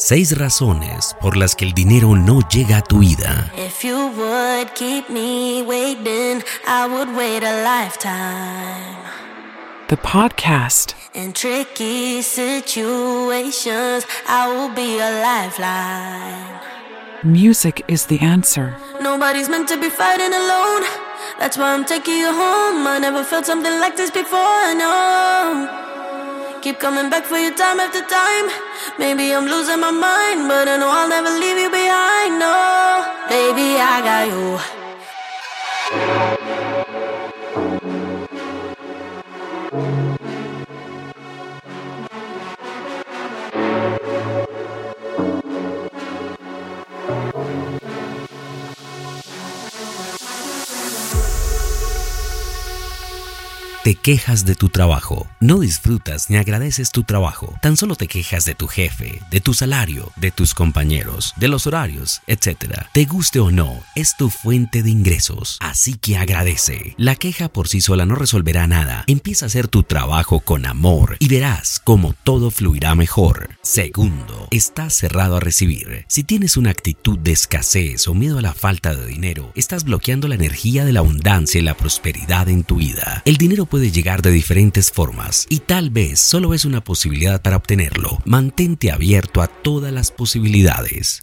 Seis razones por las que el dinero no llega a tu vida. If you would keep me waiting, I would wait a lifetime. The podcast. In tricky situations, I will be a lifeline. Music is the answer. Nobody's meant to be fighting alone. That's why I'm taking you home. I never felt something like this before. I know. Keep coming back for you time after time. Maybe I'm losing my mind, but I know I'll never leave you behind. No, baby, I got you. Te quejas de tu trabajo, no disfrutas ni agradeces tu trabajo, tan solo te quejas de tu jefe, de tu salario, de tus compañeros, de los horarios, etc. Te guste o no, es tu fuente de ingresos, así que agradece. La queja por sí sola no resolverá nada. Empieza a hacer tu trabajo con amor y verás cómo todo fluirá mejor. Segundo, estás cerrado a recibir. Si tienes una actitud de escasez o miedo a la falta de dinero, estás bloqueando la energía de la abundancia y la prosperidad en tu vida. El dinero puede llegar de diferentes formas y tal vez solo es una posibilidad para obtenerlo. Mantente abierto a todas las posibilidades.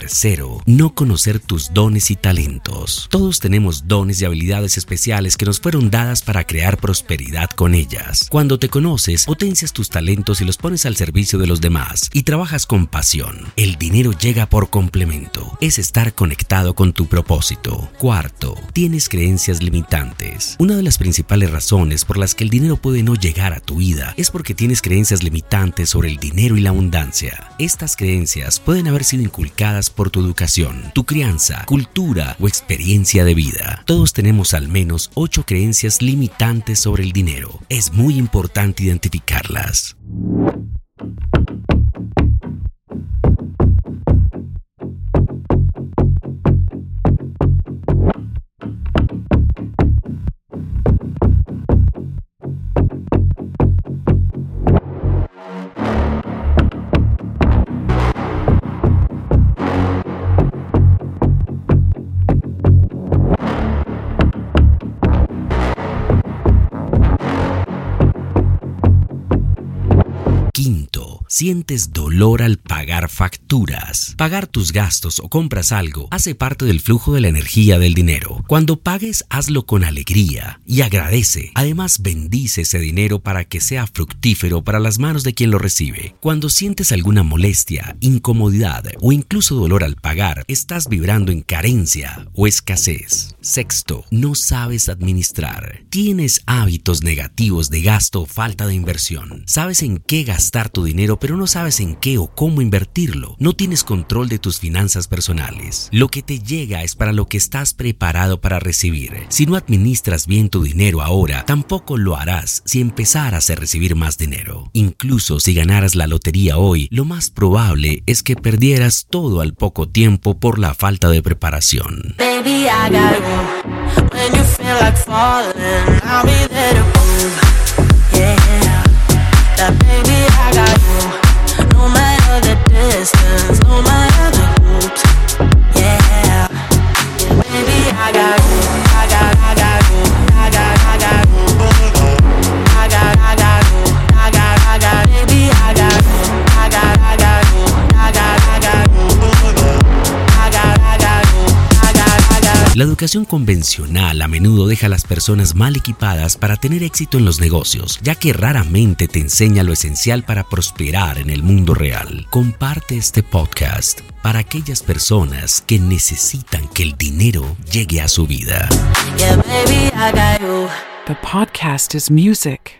Tercero, no conocer tus dones y talentos. Todos tenemos dones y habilidades especiales que nos fueron dadas para crear prosperidad con ellas. Cuando te conoces, potencias tus talentos y los pones al servicio de los demás y trabajas con pasión. El dinero llega por complemento. Es estar conectado con tu propósito. Cuarto, tienes creencias limitantes. Una de las principales razones por las que el dinero puede no llegar a tu vida es porque tienes creencias limitantes sobre el dinero y la abundancia. Estas creencias pueden haber sido inculcadas por tu educación, tu crianza, cultura o experiencia de vida. Todos tenemos al menos ocho creencias limitantes sobre el dinero. Es muy importante identificarlas. quinto sientes dolor al pagar facturas. Pagar tus gastos o compras algo hace parte del flujo de la energía del dinero. Cuando pagues, hazlo con alegría y agradece. Además, bendice ese dinero para que sea fructífero para las manos de quien lo recibe. Cuando sientes alguna molestia, incomodidad o incluso dolor al pagar, estás vibrando en carencia o escasez. Sexto, no sabes administrar. Tienes hábitos negativos de gasto o falta de inversión. Sabes en qué gastar tu dinero pero no sabes en qué o cómo invertirlo. No tienes control de tus finanzas personales. Lo que te llega es para lo que estás preparado para recibir. Si no administras bien tu dinero ahora, tampoco lo harás si empezaras a recibir más dinero. Incluso si ganaras la lotería hoy, lo más probable es que perdieras todo al poco tiempo por la falta de preparación. Baby, La educación convencional a menudo deja a las personas mal equipadas para tener éxito en los negocios, ya que raramente te enseña lo esencial para prosperar en el mundo real. Comparte este podcast para aquellas personas que necesitan que el dinero llegue a su vida. Yeah, baby, I got you. The podcast is music.